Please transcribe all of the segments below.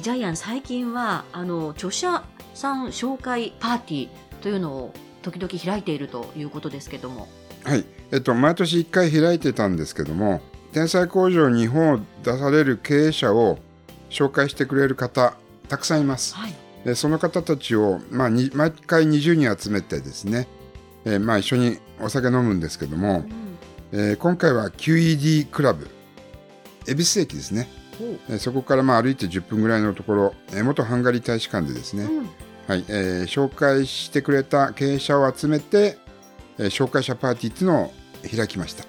ジャイアン最近はあの著者さん紹介パーティーというのを時々開いているということですけども。はい。えっと毎年1回開いてたんですけども天才工場日本を出される経営者を紹介してくれる方たくさんいます、はい。でその方たちを、まあ、に毎回20人集めてですね、えーまあ、一緒にお酒飲むんですけども、えー今回は QED クラブ。恵比寿駅ですね、えーそこからまあ歩いて10分ぐらいのところ、えー元ハンガリー大使館でですね、うん。はいえー紹介してくれた経営者を集めて、えー紹介者パーティーっていうのを開きました。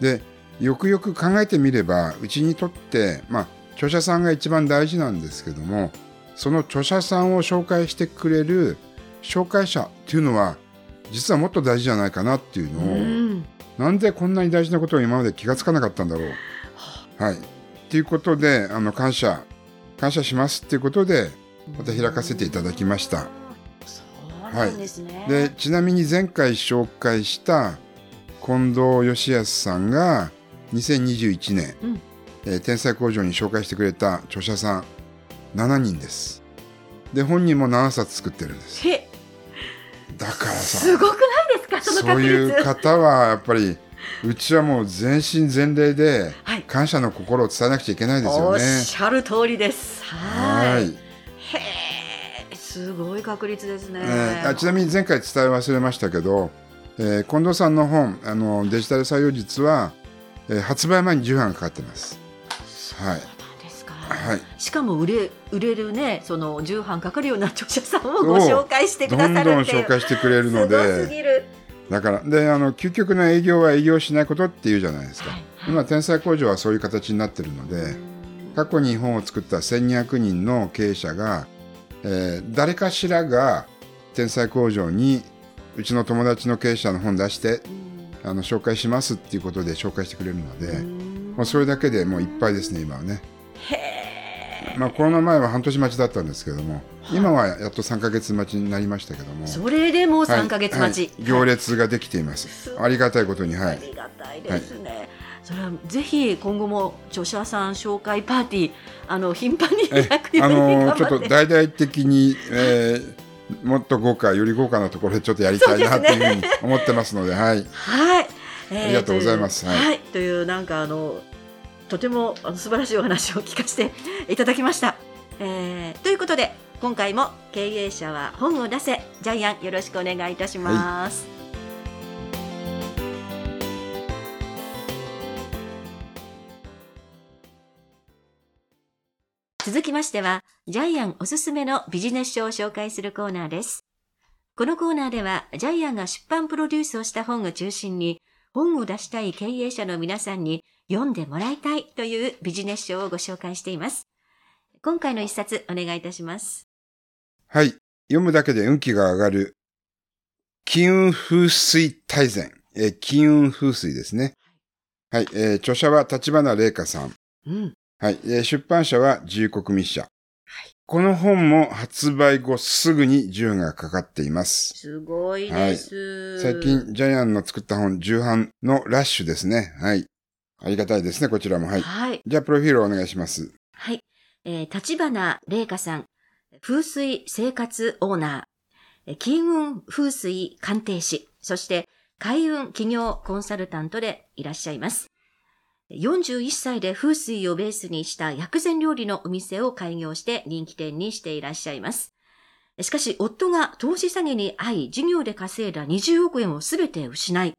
でよくよく考えてみればうちにとって、まあ、著者さんが一番大事なんですけどもその著者さんを紹介してくれる紹介者っていうのは実はもっと大事じゃないかなっていううのを、ん。なんでこんなに大事なことを今まで気がつかなかったんだろう。はい。っていうことで、あの、感謝、感謝しますっていうことで、また開かせていただきました。そうなんでちなみに前回紹介した近藤義康さんが2021年、うんえー天才工場に紹介してくれた著者さん7人です。で、本人も7冊作ってるんです。へだからさ、すごくないですか？そのそういう方はやっぱりうちはもう全身全霊ではい。感謝の心を伝えなくちゃいけないですよおっね。しゃる通りです。はい。すごい確率ですね、えーあちなみに前回伝え忘れましたけど、えー近藤さんの本あのデジタル採用術は、えー発売前に重版がかかってます。はい。はい。しかも売れ売れるねその重版かかるような著者さんをご紹介してくどだんどんさるっていう。紹介してくれるのすごすで、ぎるだからであの究極の営業は営業しないことっていうじゃないですか。はいはい今天才工場はそういう形になってるので。過去に本を作った1200人の経営者が、えー誰かしらが天才工場にうちの友達の経営者の本出してあの紹介しますっていうことで紹介してくれるので、まあ、それだけでもういっぱいですね今はね、まあ、コロナ前は半年待ちだったんですけども今はやっと3ヶ月待ちになりましたけどもそれでもうはい。3ヶ月待ち、はい。行列ができています、すごい。ありがたいことにはい。ありがたいですね、それはぜひ今後も著者さん紹介パーティーあの頻繁に開えくようにあの頑張っちょっと大々的に、えーもっと豪華より豪華なところでちょっとやりたいなというふうに思ってますので、はい、はい、えーありがとうございます。はい、というなんかあのとてもあの素晴らしいお話を聞かせていただきました。えーということで今回も経営者は本を出せジャイアンよろしくお願いいたします。続きましては、ジャイアンおすすめのビジネス書を紹介するコーナーです。このコーナーでは、ジャイアンが出版プロデュースをした本を中心に、本を出したい経営者の皆さんに読んでもらいたいというビジネス書をご紹介しています。今回の一冊お願いいたします。はい、読むだけで運気が上がる金運風水大全、えー金運風水ですね。はい、えー著者は立花玲香さん。うん。はい、えー出版社は自由国民社。この本も発売後すぐに順がかかっています。すごいです。最近、ジャイアンの作った本、重版のラッシュですね。はい。ありがたいですね、こちらも。はい。はい。じゃあ、プロフィールをお願いします。はい。えー、立花玲香さん、風水生活オーナー、えー金運風水鑑定士、そして開運企業コンサルタントでいらっしゃいます。41歳で風水をベースにした薬膳料理のお店を開業して人気店にしていらっしゃいます。しかし、夫が投資詐欺に遭い、事業で稼いだ20億円をすべて失い、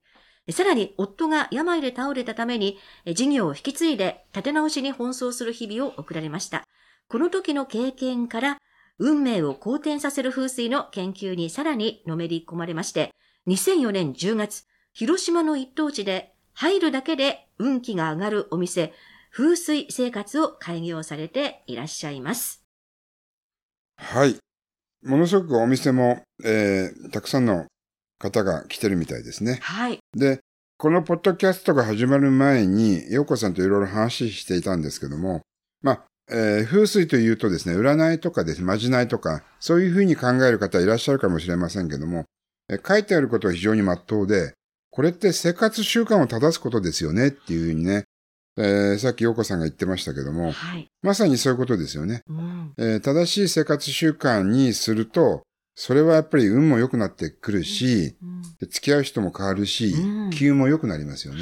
さらに夫が病で倒れたために、事業を引き継いで立て直しに奔走する日々を送られました。この時の経験から、運命を好転させる風水の研究にさらにのめり込まれまして、2004年10月、広島の一等地で入るだけで運気が上がるお店、風水生活を開業されていらっしゃいます。はい。ものすごくお店も、えーたくさんの方が来てるみたいですね。はい。で、このポッドキャストが始まる前に、陽子さんといろいろ話していたんですけども、まあ、えー風水というとですね、占いとかですね、まじないとか、そういうふうに考える方いらっしゃるかもしれませんけども、えー書いてあることは非常に真っ当で、これって生活習慣を正すことですよねっていうふうにね、えーさっき陽子さんが言ってましたけども、はい。まさにそういうことですよね。うん。えー正しい生活習慣にすると、それはやっぱり運も良くなってくるし、付き合う人も変わるしうん、金運も良くなりますよね。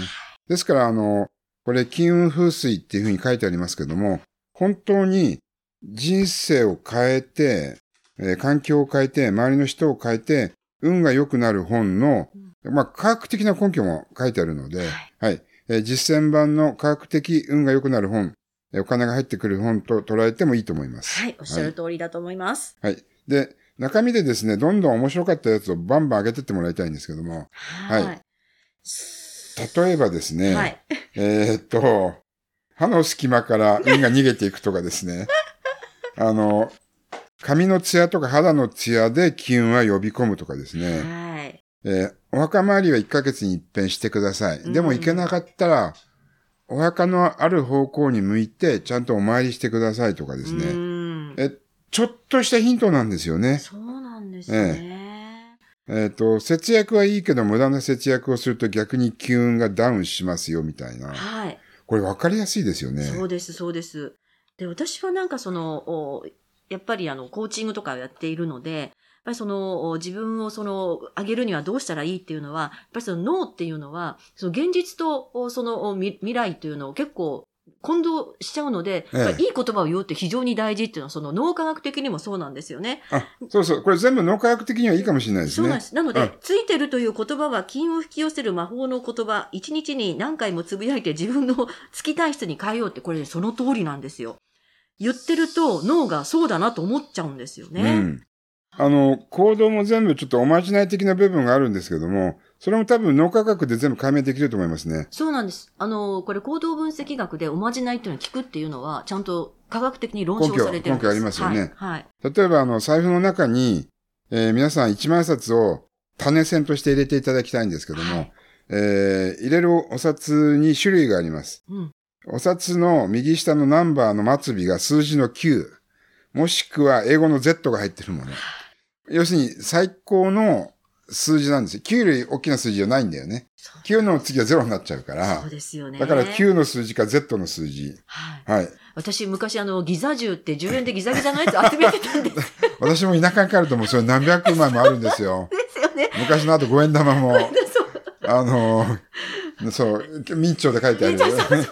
ですから、あの、これ、金運風水っていうふうに書いてありますけども、本当に人生を変えて、えー環境を変えて、周りの人を変えて、運が良くなる本の、まあ、科学的な根拠も書いてあるので、はい。えー実践版の科学的運が良くなる本、えーお金が入ってくる本と捉えてもいいと思います。はい。おっしゃる通りだと思います。はい。で、中身でですね、どんどん面白かったやつをバンバン上げてってもらいたいんですけども、はい。はい例えばですね、はい。えーっと、歯の隙間から運が逃げていくとかですね、あの、髪のツヤとか肌のツヤで金運は呼び込むとかですね、はい。えーお墓参りは1ヶ月に一遍してください。でもうん行けなかったら、お墓のある方向に向いて、ちゃんとお参りしてくださいとかですうね。ん。え、ちょっとしたヒントなんですよね。そうなんですね。えっ、と、節約はいいけど無駄な節約をすると逆に機運がダウンしますよみたいな。はい。これ分かりやすいですよね。そうです、そうです。で、私はなんかその、おやっぱりあの、コーチングとかをやっているので、やっぱりその、お自分をその、上げるにはどうしたらいいっていうのは、やっぱりその脳っていうのは、その現実と、おその、未来というのを結構、混同しちゃうので、ええいい言葉を言うって非常に大事っていうのは、その脳科学的にもそうなんですよね。あ、そうそう。これ全部脳科学的にはいいかもしれないですね。そうなんです。なので、うんついてるという言葉は金を引き寄せる魔法の言葉、一日に何回もつぶやいて自分のつきたい人に変えようって、これ、ね、その通りなんですよ。言ってると脳がそうだなと思っちゃうんですよね。うん。あの、行動も全部ちょっとおまじない的な部分があるんですけども、それも多分脳科学で全部解明できると思いますね。そうなんです。あの、これ行動分析学でおまじないっていうのを聞くっていうのは、ちゃんと科学的に論証されてるんです。根拠根拠ありますよねはい。はい。例えば、あの、財布の中に、えー皆さん1万円札を種線として入れていただきたいんですけども、はいえー入れるお札に種類があります。うん。お札の右下のナンバーの末尾が数字の9、もしくは英語の Z が入ってるもの。要するに最高の数字なんですよ。9より大きな数字じゃないんだよね。そう9の次は0になっちゃうからそう。ですよね。だから9の数字か Z の数字。はい。はい。私、昔、あの、ギザ銃って10円でギザギザのやつ 集めてたんです。私も田舎に帰るともうそれ何百枚もあるんですよ。ですよね。昔のあと5円玉も、そう。あの、そう、民調で書いてある。そうそうそう。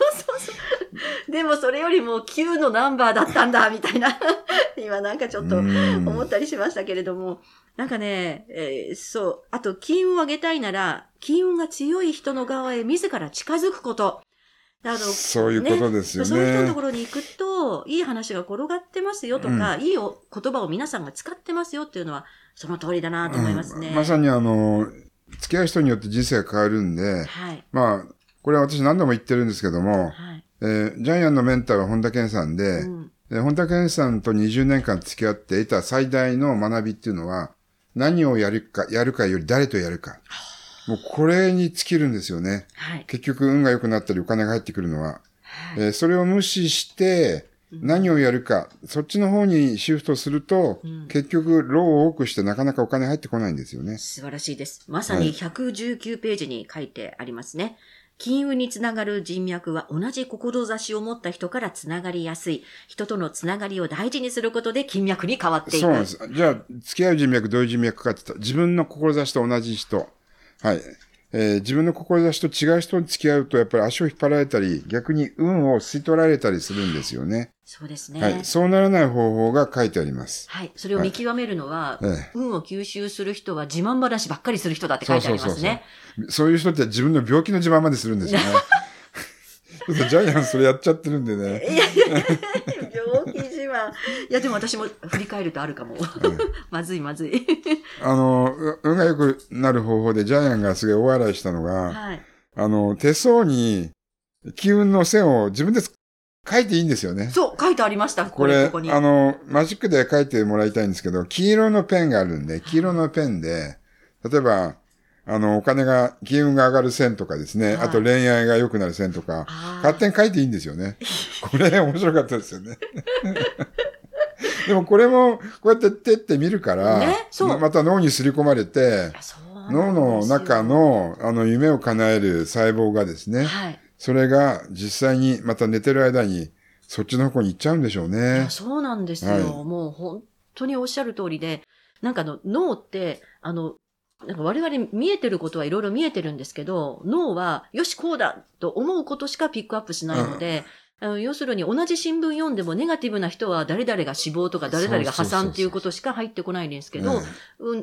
でもそれよりも9のナンバーだったんだ、みたいな。今なんかちょっとうん思ったりしましたけれども。なんかね、えーそう。あと、金運を上げたいなら、金運が強い人の側へ自ら近づくこと。あのそういうことですよね。そういう人のところに行くと、いい話が転がってますよとか、いいお言葉を皆さんが使ってますよっていうのは、その通りだなと思いますね。うんまさにあの、付き合う人によって人生が変わるんで、はい。まあ、これは私何度も言ってるんですけども、はい。えージャイアンのメンターは本田健さんで、うんで本田健さんと20年間付き合って得た最大の学びっていうのは、何をやるか、やるかより誰とやるか。もうこれに尽きるんですよね。はい。結局運が良くなったりお金が入ってくるのは。はいえーそれを無視して、何をやるか、そっちの方にシフトすると、うん結局、労を多くしてなかなかお金入ってこないんですよね。素晴らしいです。まさに119ページに書いてありますね。金運につながる人脈は同じ志を持った人からつながりやすい。人とのつながりを大事にすることで金脈に変わっていく。そうです。じゃあ、付き合う人脈、どういう人脈かって言ったら、自分の志と同じ人。はい。えー自分の志と違う人に付き合うと、やっぱり足を引っ張られたり、逆に運を吸い取られたりするんですよね。そうですね。はい。そうならない方法が書いてあります。はい。それを見極めるのは、ええ運を吸収する人は自慢話ばっかりする人だって書いてありますね。そういう人って自分の病気の自慢までするんですよね。ちょっとジャイアンそれやっちゃってるんでね。いやでも私も振り返るとあるかも。まずいまずい。あの、う運が良くなる方法でジャイアンがすごい大笑いしたのが、はい。あの、手相に、気運の線を自分でつ書いていいんですよね。そう、書いてありました。ここれ、れここに。あの、マジックで書いてもらいたいんですけど、黄色のペンがあるんで、黄色のペンで、例えば、あの、お金が、金運が上がる線とかですね、はいあと恋愛が良くなる線とか、勝手に書いていいんですよね。これ面白かったですよね。でもこれも、こうやって手って見るから、ねまた脳に刷り込まれて、脳の中、の、あの、夢を叶える細胞がですね、はい。それが実際にまた寝てる間に、そっちの方向に行っちゃうんでしょういねや。そうなんですよ。はいもう本当におっしゃる通りで、なんかあの脳って、あの、なんか我々見えてることはいろいろ見えてるんですけど、脳は、よし、こうだと思うことしかピックアップしないので、あの要するに同じ新聞読んでもネガティブな人は誰々が死亡とか誰々が破産っていうことしか入ってこないんですけど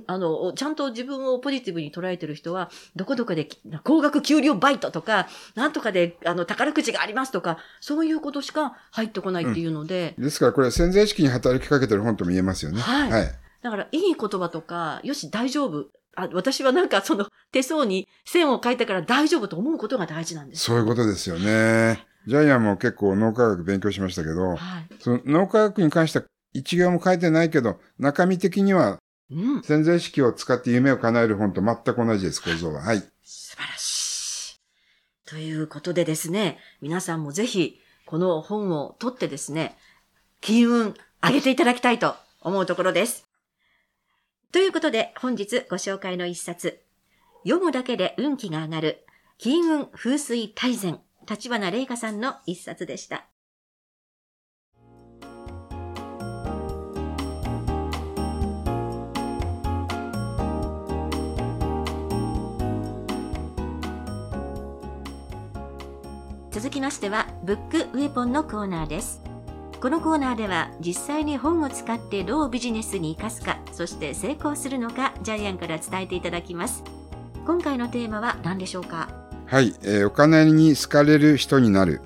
あの、ちゃんと自分をポジティブに捉えてる人は、どこどこで高額給料バイトとか、なんとかであの宝くじがありますとか、そういうことしか入ってこないっていうので、ですからこれ潜在意識に働きかけてる本とも言えますよね。はいはい。だから、いい言葉とか、よし、大丈夫。あ私はなんかその手相に線を書いたから大丈夫と思うことが大事なんです。そういうことですよね。ジャイアンも結構脳科学勉強しましたけど、はい。その脳科学に関しては一行も書いてないけど、中身的にはうん。潜在意識を使って夢を叶える本と全く同じです、構造は。はい。素晴らしい。ということでですね、皆さんもぜひ、この本を取ってですね、金運上げていただきたいと思うところです。ということで、本日ご紹介の一冊、読むだけで運気が上がる、金運風水大全、立花玲香さんの一冊でした。続きましては、ブックウェポンのコーナーです。このコーナーでは、実際に本を使ってどうビジネスに生かすか、そして成功するのか、ジャイアンから伝えていただきます。今回のテーマは何でしょうか？はい、えーお金に好かれる人になる。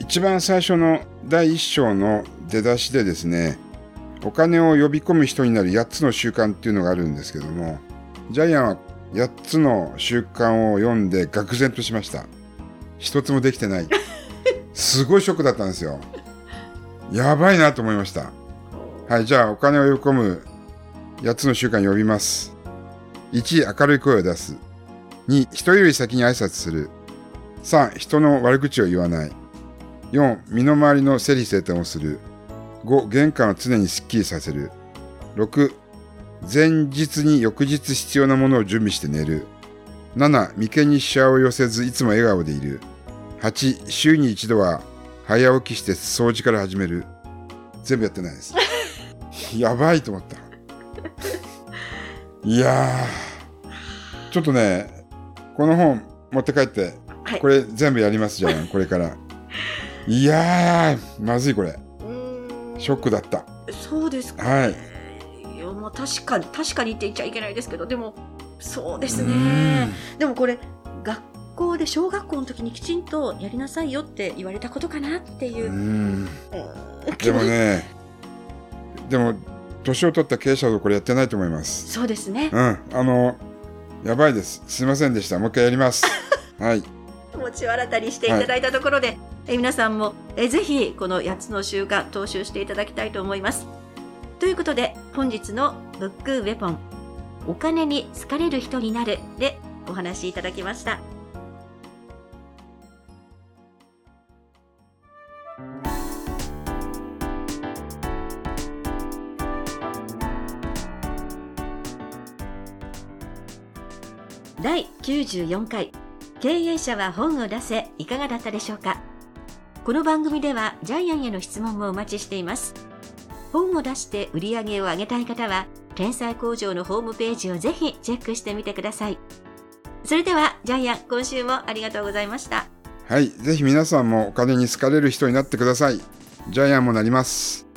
一番最初の第一章の出だしでですね、お金を呼び込む人になる8つの習慣っていうのがあるんですけども、ジャイアンは8つの習慣を読んで愕然としました。一つもできてない。すごいショックだったんですよ。やばいなと思いました。はい、じゃあお金を呼び込む8つの習慣呼びます。1、明るい声を出す。2、人より先に挨拶する。3、人の悪口を言わない。4、身の回りの整理整頓をする。5、玄関を常にすっきりさせる。6、前日に翌日必要なものを準備して寝る。7、眉間にシワを寄せずいつも笑顔でいる。8、週に一度は早起きして掃除から始める。全部やってないです。やばいと思った。いやー、ちょっとね、この本持って帰って、はいこれ全部やりますじゃん、これから。いやー、まずいこれ。ショックだった。そうですか。はい。いや、まあ確かに、確かにって言っちゃいけないですけど、でも、そうですうねん。でもこれ、学校で小学校の時にきちんとやりなさいよって言われたことかなっていうう。でもね、でも、年を取った経営者ほどこれやってないと思います。そうですね。うん。あの、やばいです。すいませんでした。もう一回やります。はい。気持ちを新たにしていただいたところで、え皆さんもえぜひこの8つの習慣踏襲していただきたいと思います。ということで本日のブックウェポンお金に好かれる人になるでお話しいただきました。94回経営者は本を出せいかがだったでしょうか？この番組ではジャイアンへの質問もお待ちしています本を出して売り上げを上げたい方は天才工場のホームページをぜひチェックしてみてくださいそれではジャイアン今週もありがとうございましたはい。ぜひ皆さんもお金に好かれる人になってください。ジャイアンもなります。